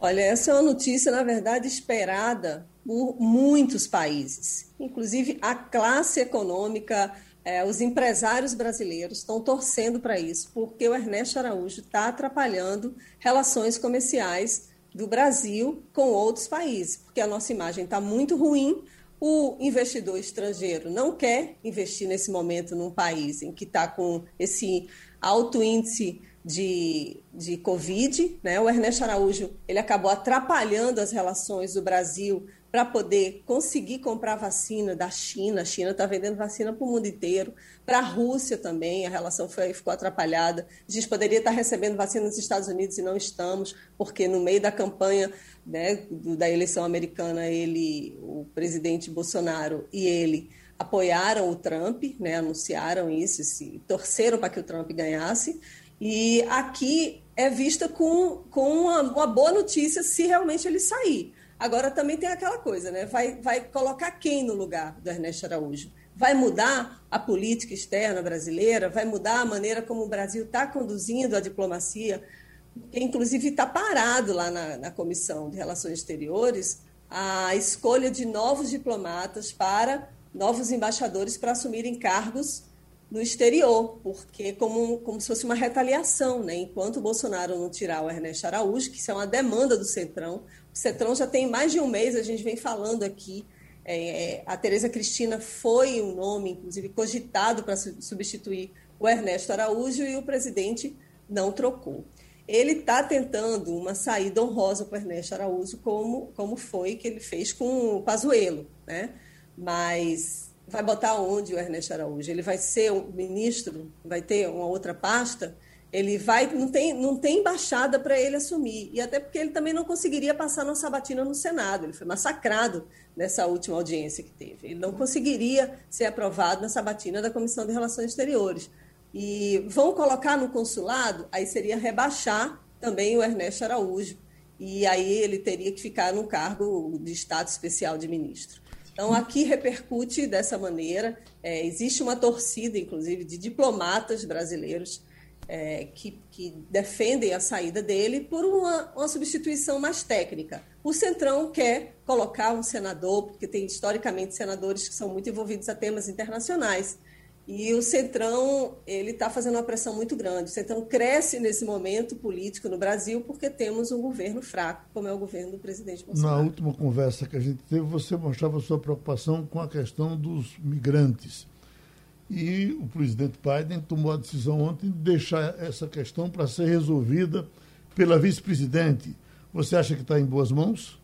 Olha, essa é uma notícia, na verdade, esperada por muitos países. Inclusive, a classe econômica, eh, os empresários brasileiros estão torcendo para isso, porque o Ernesto Araújo está atrapalhando relações comerciais do Brasil com outros países, porque a nossa imagem está muito ruim. O investidor estrangeiro não quer investir nesse momento num país em que está com esse alto índice de, de Covid. Né? O Ernesto Araújo ele acabou atrapalhando as relações do Brasil para poder conseguir comprar vacina da China. A China está vendendo vacina para o mundo inteiro. Para a Rússia também, a relação foi, ficou atrapalhada. A gente poderia estar recebendo vacina nos Estados Unidos e não estamos, porque no meio da campanha né, da eleição americana, ele, o presidente Bolsonaro e ele apoiaram o Trump, né, anunciaram isso, se, torceram para que o Trump ganhasse. E aqui é vista com, com uma, uma, boa notícia se realmente ele sair. Agora também tem aquela coisa, né? Vai, vai colocar quem no lugar do Ernesto Araújo? Vai mudar a política externa brasileira? Vai mudar a maneira como o Brasil está conduzindo a diplomacia? Que inclusive está parado lá na, na Comissão de Relações Exteriores a escolha de novos diplomatas para novos embaixadores para assumirem cargos no exterior, porque como, como se fosse uma retaliação, né? Enquanto o Bolsonaro não tirar o Ernesto Araújo, que isso é uma demanda do Centrão, o Centrão já tem mais de um mês, a gente vem falando aqui, é a Tereza Cristina foi um nome, inclusive, cogitado para substituir o Ernesto Araújo e o presidente não trocou. Ele está tentando uma saída honrosa para o Ernesto Araújo, como, como foi que ele fez com o Pazuello, né? Mas vai botar onde o Ernesto Araújo? Ele vai ser um ministro? Vai ter uma outra pasta? Ele vai não tem não tem embaixada para ele assumir e até porque ele também não conseguiria passar na sabatina no Senado. Ele foi massacrado nessa última audiência que teve. Ele não conseguiria ser aprovado na sabatina da Comissão de Relações Exteriores. E vão colocar no consulado, aí seria rebaixar também o Ernesto Araújo. E aí ele teria que ficar no cargo de Estado Especial de Ministro. Então, aqui repercute dessa maneira. É, existe uma torcida, inclusive, de diplomatas brasileiros é, que, que, defendem a saída dele por uma, uma, substituição mais técnica. O Centrão quer colocar um senador, porque tem historicamente senadores que são muito envolvidos a temas internacionais. E o Centrão ele está fazendo uma pressão muito grande. O Centrão cresce nesse momento político no Brasil porque temos um governo fraco, como é o governo do presidente Bolsonaro. Na última conversa que a gente teve, você mostrava sua preocupação com a questão dos migrantes. E o presidente Biden tomou a decisão ontem de deixar essa questão para ser resolvida pela vice-presidente. Você acha que está em boas mãos?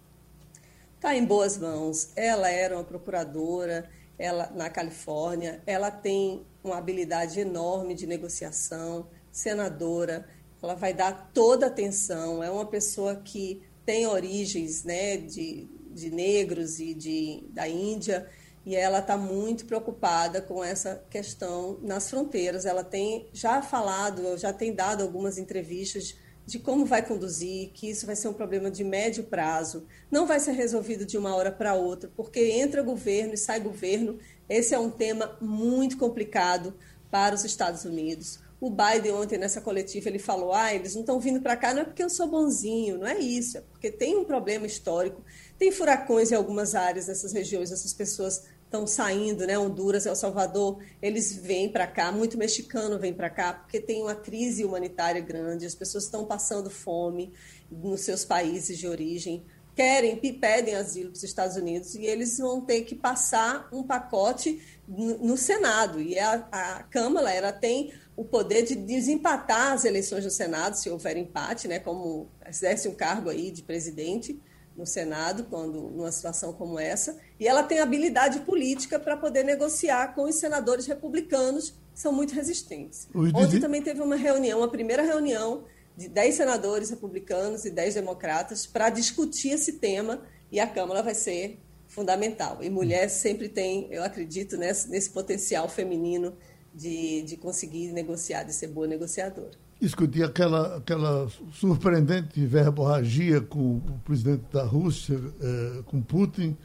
está em boas mãos. Ela era uma procuradora ela, na Califórnia, ela tem uma habilidade enorme de negociação, senadora, ela vai dar toda a atenção, é uma pessoa que tem origens né, de, de negros e de, da Índia, e ela está muito preocupada com essa questão nas fronteiras. Ela tem já falado, já tem dado algumas entrevistas de como vai conduzir, que isso vai ser um problema de médio prazo, não vai ser resolvido de uma hora para outra, porque entra governo e sai governo. Esse é um tema muito complicado para os Estados Unidos. O Biden ontem nessa coletiva ele falou: "Ah, eles não estão vindo para cá não é porque eu sou bonzinho, não é isso, é porque tem um problema histórico, tem furacões em algumas áreas dessas regiões, essas pessoas estão saindo, né? Honduras, El Salvador, eles vêm para cá, muito mexicano vem para cá, porque tem uma crise humanitária grande, as pessoas estão passando fome nos seus países de origem, querem, pedem asilo para os Estados Unidos e eles vão ter que passar um pacote no, Senado. E a, a Câmara ela tem o poder de desempatar as eleições do Senado, se houver empate, né? Como exerce um cargo aí de presidente no Senado, quando numa situação como essa, e ela tem habilidade política para poder negociar com os senadores republicanos, que são muito resistentes. Ontem também teve uma reunião, uma primeira reunião de 10 senadores republicanos e 10 democratas para discutir esse tema, e a Câmara vai ser fundamental. E mulher sempre tem, eu acredito, nesse, nesse potencial feminino de, de conseguir negociar, de ser boa negociadora discutir aquela, aquela surpreendente verborragia com o presidente da Rússia, eh, com Putin.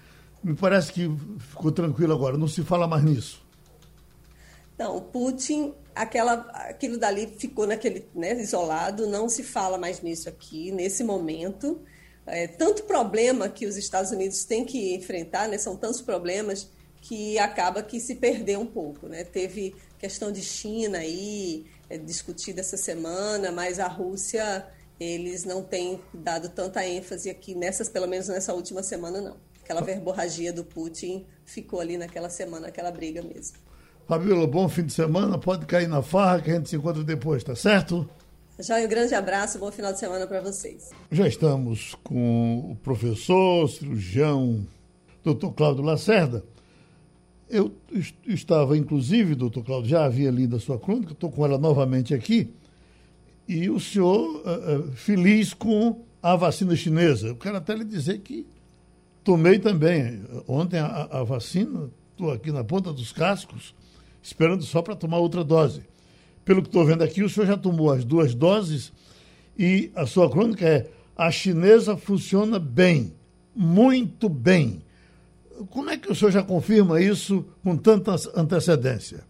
Me parece que ficou tranquilo agora, não se fala mais nisso. Não, o Putin, aquela, aquilo dali ficou naquele né, isolado, não se fala mais nisso aqui, nesse momento. É, tanto problema que os Estados Unidos têm que enfrentar, né, são tantos problemas que acaba que se perdeu um pouco. Né? Teve questão de China aí, discutida essa semana, mas a Rússia, eles não têm dado tanta ênfase aqui, nessas, pelo menos nessa última semana, não. Aquela verborragia do Putin ficou ali naquela semana, aquela briga mesmo. Fabiola, bom fim de semana. Pode cair na farra que a gente se encontra depois, tá certo? Já um grande abraço, bom final de semana para vocês. Já estamos com o professor, cirurgião, doutor Cláudio Lacerda. Eu estava, inclusive, doutor Cláudio, já havia lido a sua crônica, estou com ela novamente aqui, e o senhor uh, feliz com a vacina chinesa. Eu quero até lhe dizer que tomei também. Ontem a, a vacina, estou aqui na ponta dos cascos, esperando só para tomar outra dose. Pelo que estou vendo aqui, o senhor já tomou as duas doses e a sua crônica é: a chinesa funciona bem, muito bem. Como é que o senhor já confirma isso com tanta antecedência?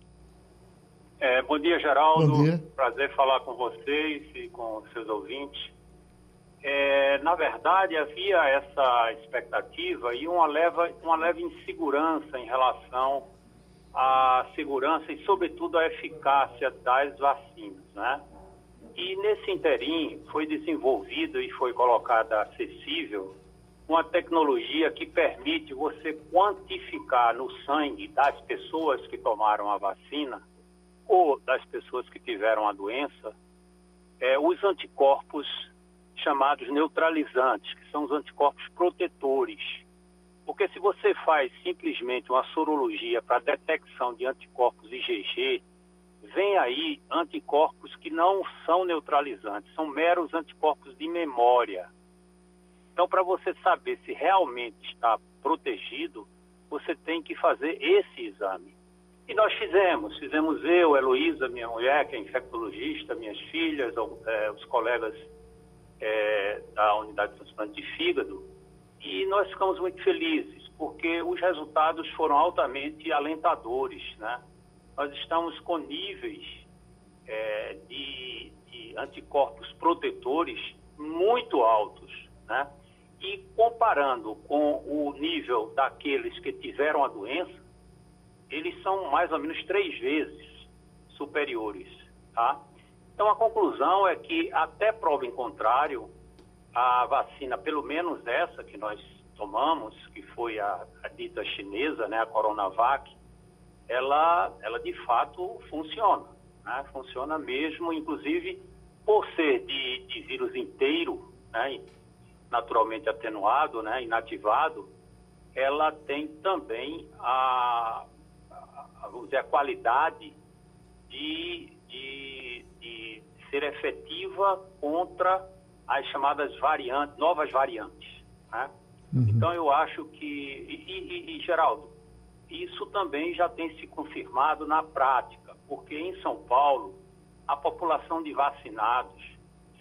É, bom dia, Geraldo. Bom dia. Prazer falar com vocês e com seus ouvintes. É, na verdade, havia essa expectativa e uma leve, uma leve insegurança em relação à segurança e, sobretudo, à eficácia das vacinas, né? E nesse interim foi desenvolvido e foi colocada acessível uma tecnologia que permite você quantificar no sangue das pessoas que tomaram a vacina ou das pessoas que tiveram a doença é, os anticorpos chamados neutralizantes, que são os anticorpos protetores. Porque se você faz simplesmente uma sorologia para detecção de anticorpos IgG, vem aí anticorpos que não são neutralizantes, são meros anticorpos de memória. Então, para você saber se realmente está protegido, você tem que fazer esse exame. E nós fizemos, fizemos eu, Heloísa, minha mulher, que é infectologista, minhas filhas, é, os colegas é, da unidade de transplante de fígado, e nós ficamos muito felizes, porque os resultados foram altamente alentadores. Né? Nós estamos com níveis é, de, de anticorpos protetores muito altos. Né? E comparando com o nível daqueles que tiveram a doença, eles são mais ou menos três vezes superiores, tá? Então a conclusão é que até prova em contrário, a vacina, pelo menos essa que nós tomamos, que foi a, a dita chinesa, né, a Coronavac, ela, ela de fato funciona, né? Funciona mesmo, inclusive por ser de, de vírus inteiro, né? Naturalmente atenuado, né, inativado, ela tem também a, a, vamos dizer, a qualidade de, de, de ser efetiva contra as chamadas variantes, novas variantes. Né? Uhum. Então eu acho que, e, e, e, Geraldo, isso também já tem se confirmado na prática, porque em São Paulo a população de vacinados,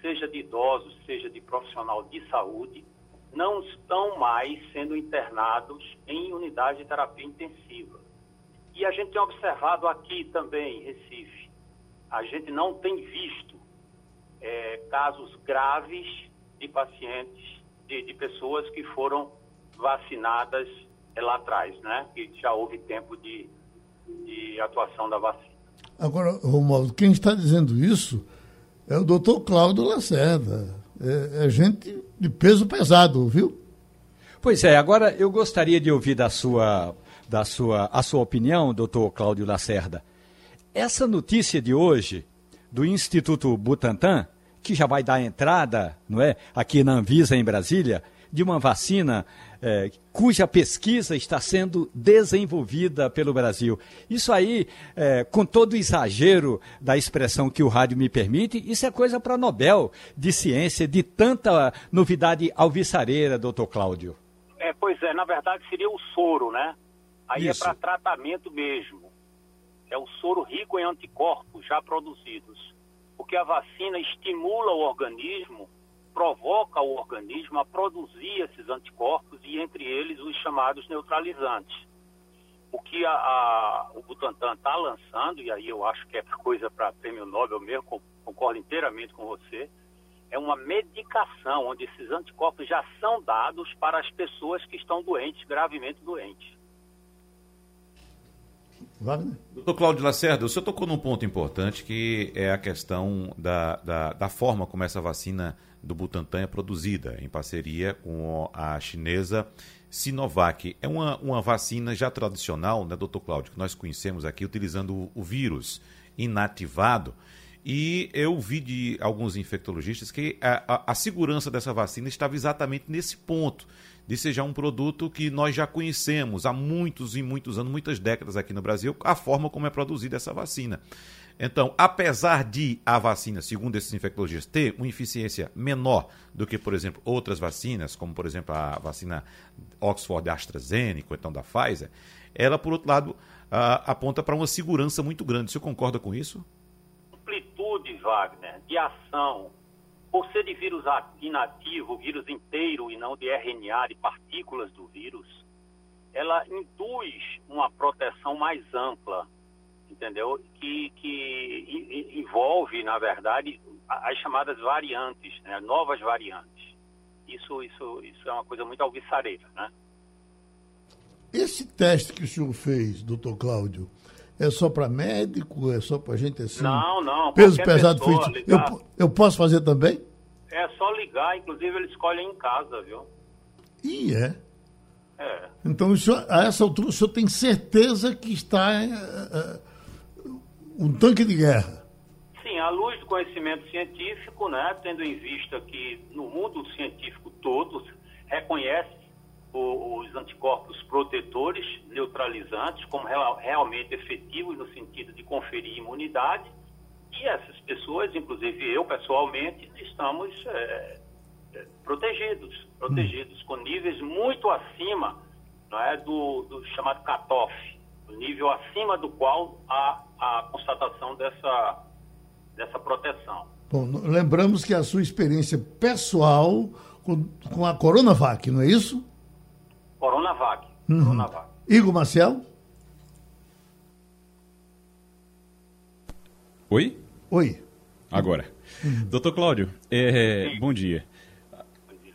seja de idosos, seja de profissional de saúde, não estão mais sendo internados em unidade de terapia intensiva. E a gente tem observado aqui também, em Recife, a gente não tem visto é, casos graves de pacientes, de, de, pessoas que foram vacinadas é, lá atrás, né? Que já houve tempo de, de atuação da vacina. Agora, Romualdo, quem está dizendo isso é o doutor Cláudio Lacerda. É, é gente de peso pesado, viu? Pois é, agora eu gostaria de ouvir da sua, da sua, a sua opinião, doutor Cláudio Lacerda. Essa notícia de hoje do Instituto Butantan, que já vai dar entrada, não é, aqui na Anvisa em Brasília, de uma vacina é, cuja pesquisa está sendo desenvolvida pelo Brasil. Isso aí, é, com todo o exagero da expressão que o rádio me permite, isso é coisa para Nobel de ciência, de tanta novidade alvissareira, doutor Cláudio. É, pois é, na verdade seria o soro, né? Aí é isso. é para tratamento mesmo. É o soro rico em anticorpos já produzidos. Porque a vacina estimula o organismo provoca o organismo a produzir esses anticorpos e entre eles os chamados neutralizantes. O que a, a, o Butantan está lançando, e aí eu acho que é coisa para prêmio Nobel mesmo, concordo inteiramente com você, é uma medicação onde esses anticorpos já são dados para as pessoas que estão doentes, gravemente doentes. Wagner? Doutor Cláudio Lacerda, o senhor tocou num ponto importante que é a questão da, da, da forma como essa vacina do Butantan é produzida, em parceria com a chinesa Sinovac. É uma, uma vacina já tradicional, né, doutor Cláudio, que nós conhecemos aqui, utilizando o, o vírus inativado. E eu vi de alguns infectologistas que a, a, a, segurança dessa vacina estava exatamente nesse ponto, de ser já um produto que nós já conhecemos há muitos e muitos anos, muitas décadas aqui no Brasil, a forma como é produzida essa vacina. Então, apesar de a vacina, segundo esses infectologistas, ter uma eficiência menor do que, por exemplo, outras vacinas, como, por exemplo, a vacina Oxford AstraZeneca, ou então da Pfizer, ela, por outro lado, aponta para uma segurança muito grande. Você concorda com isso? Amplitude, Wagner, de ação. Por ser de vírus inativo, vírus inteiro e não de RNA, de partículas do vírus, ela induz uma proteção mais ampla entendeu? Que, que envolve, na verdade, as chamadas variantes, né? novas variantes. Isso, isso, isso é uma coisa muito alvissareira, né? Esse teste que o senhor fez, doutor Cláudio, é só para médico? É só para gente assim? Não, não. Peso pesado foi. Eu, eu posso fazer também? É só ligar, inclusive eles escolhem em casa, viu? E é. É. Então, senhor, a essa altura, o senhor tem certeza que está uh, um tanque de guerra. Sim, à luz do conhecimento científico, né, tendo em vista que no mundo científico todo reconhece os anticorpos protetores, neutralizantes, como real, realmente efetivos no sentido de conferir imunidade. E essas pessoas, inclusive eu pessoalmente, estamos é, é, protegidos, protegidos hum. com níveis muito acima não é, do, do chamado cutoff, o nível acima do qual a a constatação dessa, dessa proteção. Bom, lembramos que a sua experiência pessoal com, com a Coronavac, não é isso? Coronavac. Uhum. Coronavac. Igor Marcel? Oi? Oi. Agora. Uhum. Doutor Cláudio, é, bom dia.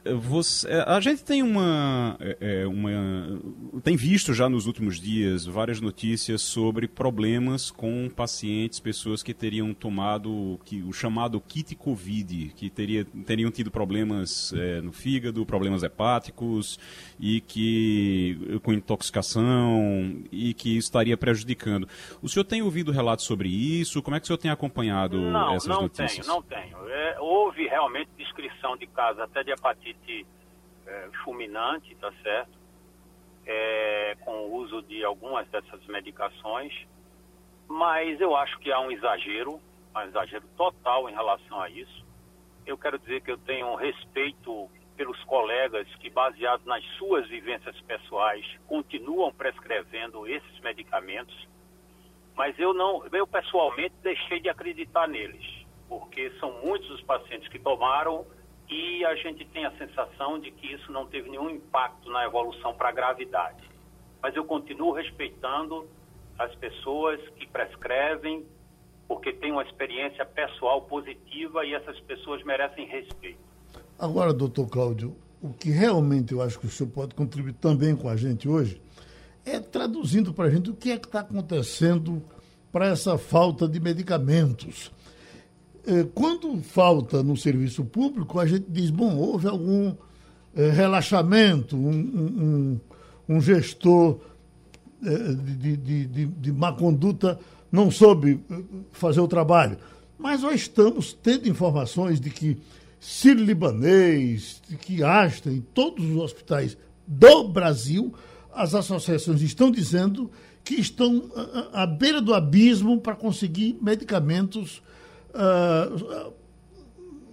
Você, é, a gente tem uma, é, é, uma, tem visto já nos últimos dias várias notícias sobre problemas com pacientes, pessoas que teriam tomado que, o chamado kit Covid, que teria, teriam tido problemas é, no fígado, problemas hepáticos e que com intoxicação e que isso estaria prejudicando. O senhor tem ouvido relatos sobre isso? Como é que o senhor tem acompanhado não, essas não notícias? Não tenho, não tenho. É, houve realmente descrição de casos até de hepatite é, fulminante, tá certo? É, de algumas dessas medicações, mas eu acho que há um exagero, um exagero total em relação a isso. Eu quero dizer que eu tenho um respeito pelos colegas que, baseados nas suas vivências pessoais, continuam prescrevendo esses medicamentos, mas eu não, eu pessoalmente deixei de acreditar neles, porque são muitos os pacientes que tomaram e a gente tem a sensação de que isso não teve nenhum impacto na evolução para a gravidade. Mas eu continuo respeitando as pessoas que prescrevem, porque têm uma experiência pessoal positiva e essas pessoas merecem respeito. Agora, doutor Cláudio, o que realmente eu acho que o senhor pode contribuir também com a gente hoje é traduzindo para a gente o que é que está acontecendo para essa falta de medicamentos. É, quando falta no serviço público, a gente diz, bom, houve algum é, relaxamento, um, um, um gestor é, de, de, de, de má conduta não soube fazer o trabalho. Mas nós estamos tendo informações de que Sírio-Libanês, que Asta, em todos os hospitais do Brasil, as associações estão dizendo que estão à beira do abismo para conseguir medicamentos uh,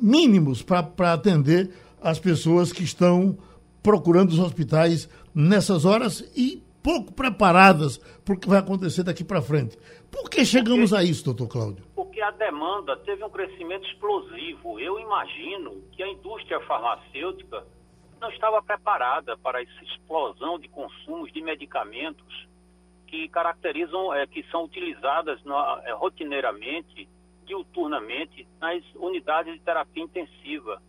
mínimos para atender as pessoas que estão procurando os hospitais nessas horas e pouco preparadas para o que vai acontecer daqui para frente. Por que chegamos porque, a isso, doutor Cláudio? Porque a demanda teve um crescimento explosivo. Eu imagino que a indústria farmacêutica não estava preparada para essa explosão de consumos de medicamentos que caracterizam, é, que são utilizadas na, é, rotineiramente diuturnamente nas unidades de terapia intensiva.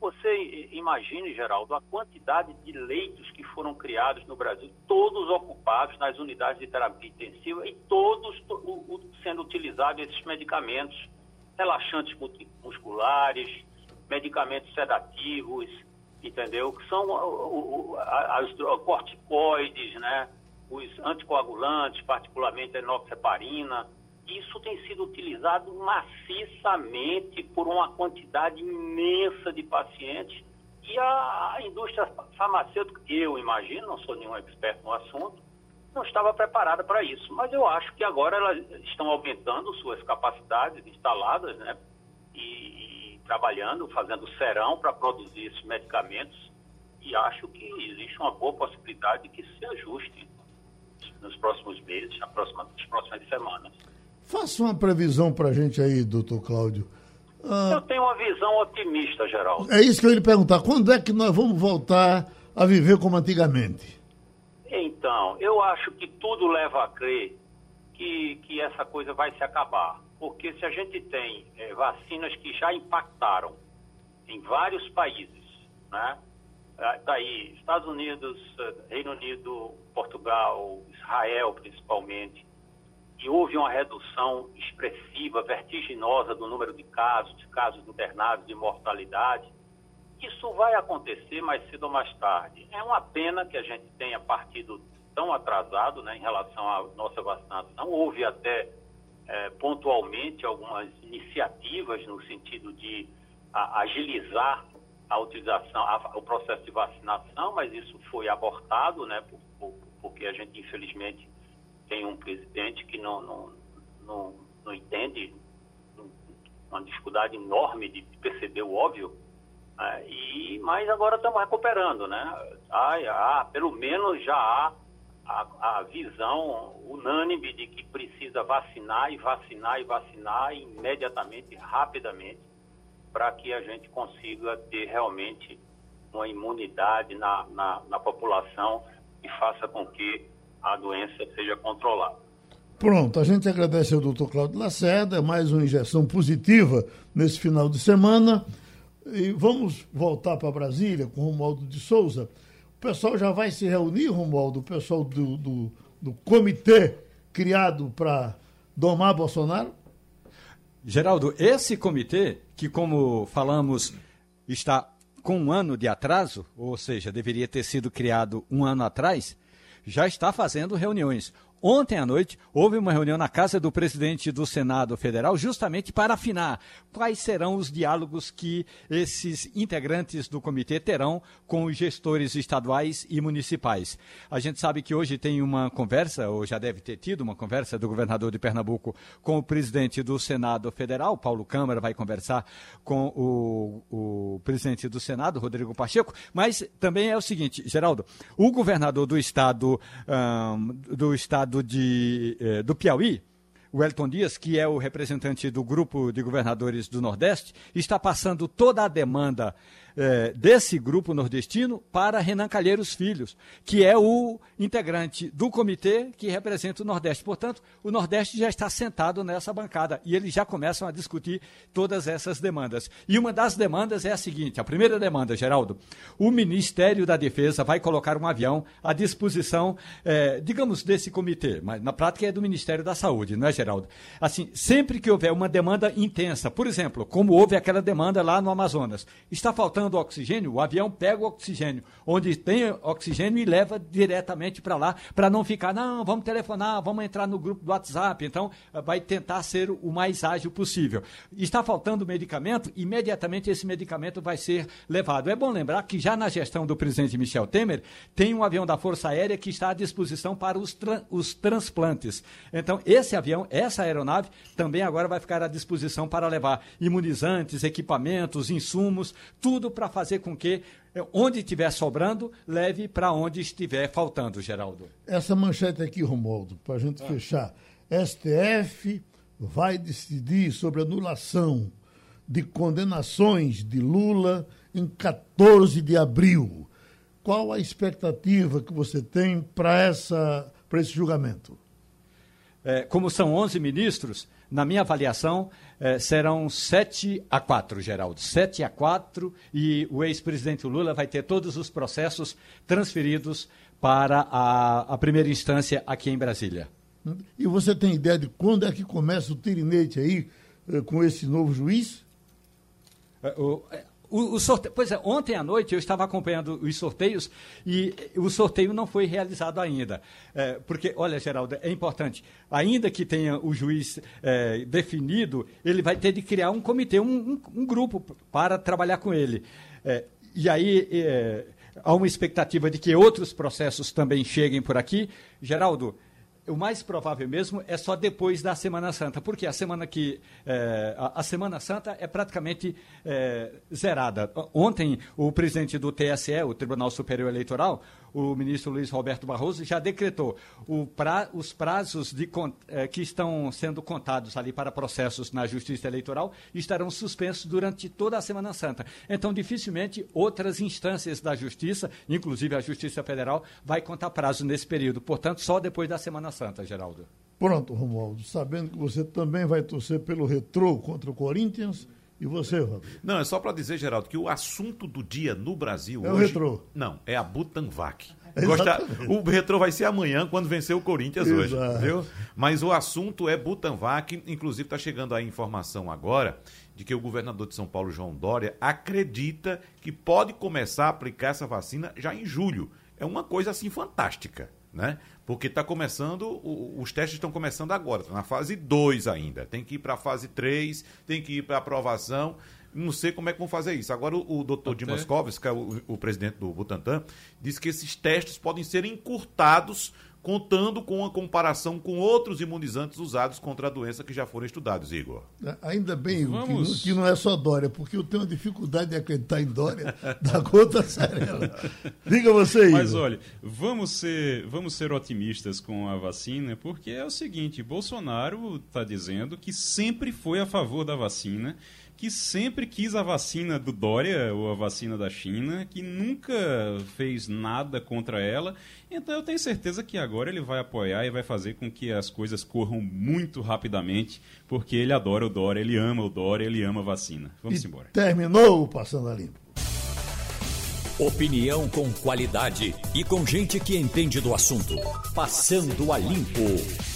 Você imagine, Geraldo, a quantidade de leitos que foram criados no Brasil, todos ocupados nas unidades de terapia intensiva e todos sendo utilizados esses medicamentos, relaxantes musculares, medicamentos sedativos, entendeu? Que são as corticoides, né? Os anticoagulantes, particularmente a enoxaparina, isso tem sido utilizado maciçamente por uma quantidade imensa de pacientes e a, indústria farmacêutica, eu imagino, não sou nenhum experto no assunto, não estava preparada para isso. Mas eu acho que agora elas estão aumentando suas capacidades instaladas, né? E, e trabalhando, fazendo serão para produzir esses medicamentos. E acho que existe uma boa possibilidade de que se ajuste nos próximos meses, nas próximas, nas próximas semanas. Faça uma previsão para a gente aí, doutor Cláudio. Ah, eu tenho uma visão otimista, Geraldo. É isso que eu ia lhe perguntar. Quando é que nós vamos voltar a viver como antigamente? Então, eu acho que tudo leva a crer que, que essa coisa vai se acabar. Porque se a gente tem é, vacinas que já impactaram em vários países, né? Daí, Estados Unidos, Reino Unido, Portugal, Israel principalmente, que houve uma redução expressiva, vertiginosa do número de casos, de casos internados, de mortalidade. Isso vai acontecer mais cedo ou mais tarde. É uma pena que a gente tenha partido tão atrasado né, em relação à nossa vacinação. Houve até é, pontualmente algumas iniciativas no sentido de a, agilizar a utilização, a, o processo de vacinação, mas isso foi abortado, né, por, por, porque a gente infelizmente tem um presidente que não, não, não, não entende uma dificuldade enorme de perceber o óbvio. Né? e, mas agora estamos recuperando, né? Ah, pelo menos já há a, a, visão unânime de que precisa vacinar e vacinar e vacinar imediatamente, rapidamente, para que a gente consiga ter realmente uma imunidade na, na, na população e faça com que a doença seja controlada. Pronto, a gente agradece ao doutor Cláudio Lacerda, mais uma injeção positiva nesse final de semana. E vamos voltar para Brasília com o Romualdo de Souza. O pessoal já vai se reunir, Romualdo, o pessoal do, do, do comitê criado para domar Bolsonaro? Geraldo, esse comitê, que como falamos, está com um ano de atraso, ou seja, deveria ter sido criado um ano atrás, já está fazendo reuniões. Ontem à noite houve uma reunião na casa do presidente do Senado Federal, justamente para afinar quais serão os diálogos que esses integrantes do comitê terão com os gestores estaduais e municipais. A gente sabe que hoje tem uma conversa, ou já deve ter tido uma conversa do governador de Pernambuco com o presidente do Senado Federal, Paulo Câmara, vai conversar com o, o presidente do Senado, Rodrigo Pacheco, mas também é o seguinte, Geraldo, o governador do estado, um, do estado de, eh, do Piauí, o Elton Dias, que é o representante do grupo de governadores do Nordeste, está passando toda a demanda é, desse grupo nordestino para Renan Calheiros Filhos, que é o integrante do comitê que representa o Nordeste. Portanto, o Nordeste já está sentado nessa bancada e eles já começam a discutir todas essas demandas. E uma das demandas é a seguinte: a primeira demanda, Geraldo, o Ministério da Defesa vai colocar um avião à disposição, é, digamos, desse comitê, mas na prática é do Ministério da Saúde, não é, Geraldo? Assim, sempre que houver uma demanda intensa, por exemplo, como houve aquela demanda lá no Amazonas, está faltando faltando oxigênio, o avião pega o oxigênio, onde tem oxigênio e leva diretamente para lá, para não ficar, não, vamos telefonar, vamos entrar no grupo do WhatsApp. Então, vai tentar ser o mais ágil possível. Está faltando medicamento, imediatamente esse medicamento vai ser levado. É bom lembrar que já na gestão do presidente Michel Temer, tem um avião da Força Aérea que está à disposição para os, tra os transplantes. Então, esse avião, essa aeronave, também agora vai ficar à disposição para levar imunizantes, equipamentos, insumos, tudo para fazer com que eh, onde estiver sobrando, leve para onde estiver faltando, Geraldo. Essa manchete aqui, Romualdo, para a gente ah. fechar. STF vai decidir sobre anulação de condenações de Lula em 14 de abril. Qual a expectativa que você tem para esse julgamento? É, como são 11 ministros, na minha avaliação, eh, serão 7 a 4, Geraldo. 7 a 4 e o ex-presidente Lula vai ter todos os processos transferidos para a, a, primeira instância aqui em Brasília. E você tem ideia de quando é que começa o tirinete aí eh, com esse novo juiz? O, o, sorteio, pois é, ontem à noite eu estava acompanhando os sorteios e o sorteio não foi realizado ainda. É, porque, olha, Geraldo, é importante, ainda que tenha o juiz é, definido, ele vai ter de criar um comitê, um, um, um grupo para trabalhar com ele. É, e aí é, há uma expectativa de que outros processos também cheguem por aqui. Geraldo, o mais provável mesmo é só depois da Semana Santa, porque a semana que é, a, a, Semana Santa é praticamente é, zerada. Ontem o presidente do TSE, o Tribunal Superior Eleitoral, o ministro Luiz Roberto Barroso já decretou pra, os prazos de, eh, que estão sendo contados ali para processos na Justiça Eleitoral estarão suspensos durante toda a Semana Santa. Então, dificilmente outras instâncias da Justiça, inclusive a Justiça Federal, vai contar prazo nesse período. Portanto, só depois da Semana Santa, Geraldo. Pronto, Romualdo. Sabendo que você também vai torcer pelo retrô contra o Corinthians. E você, Rodrigo? Não, é só para dizer, Geraldo, que o assunto do dia no Brasil é hoje... o retrô. Não, é a Butanvac. Gosta... O retrô vai ser amanhã, quando vencer o Corinthians Exato. hoje. Viu? Mas o assunto é Butanvac. Inclusive, está chegando a informação agora de que o governador de São Paulo, João Dória, acredita que pode começar a aplicar essa vacina já em julho. É uma coisa assim fantástica, né? Porque está começando, os testes estão começando agora, está na fase 2 ainda. Tem que ir para a fase 3, tem que ir para aprovação. Não sei como é que vão fazer isso. Agora, o, o doutor Dimas Covas, que é o, o presidente do Butantan, disse que esses testes podem ser encurtados contando com a comparação com outros imunizantes usados contra a doença que já foram estudados, Igor. É, ainda bem, Vamos... que, não, que, não é só Dória, porque eu tenho uma dificuldade de acreditar em Dória da conta Sarela. Diga você, Igor. Mas olha, vamos ser, vamos ser otimistas com a vacina, porque é o seguinte, Bolsonaro está dizendo que sempre foi a favor da vacina que sempre quis a vacina do Dória ou a vacina da China, que nunca fez nada contra ela. Então eu tenho certeza que agora ele vai apoiar e vai fazer com que as coisas corram muito rapidamente, porque ele adora o Dória, ele ama o Dória, ele ama a vacina. Vamos e embora. Terminou o Passando a Limpo. Opinião com qualidade e com gente que entende do assunto. Passando a Limpo.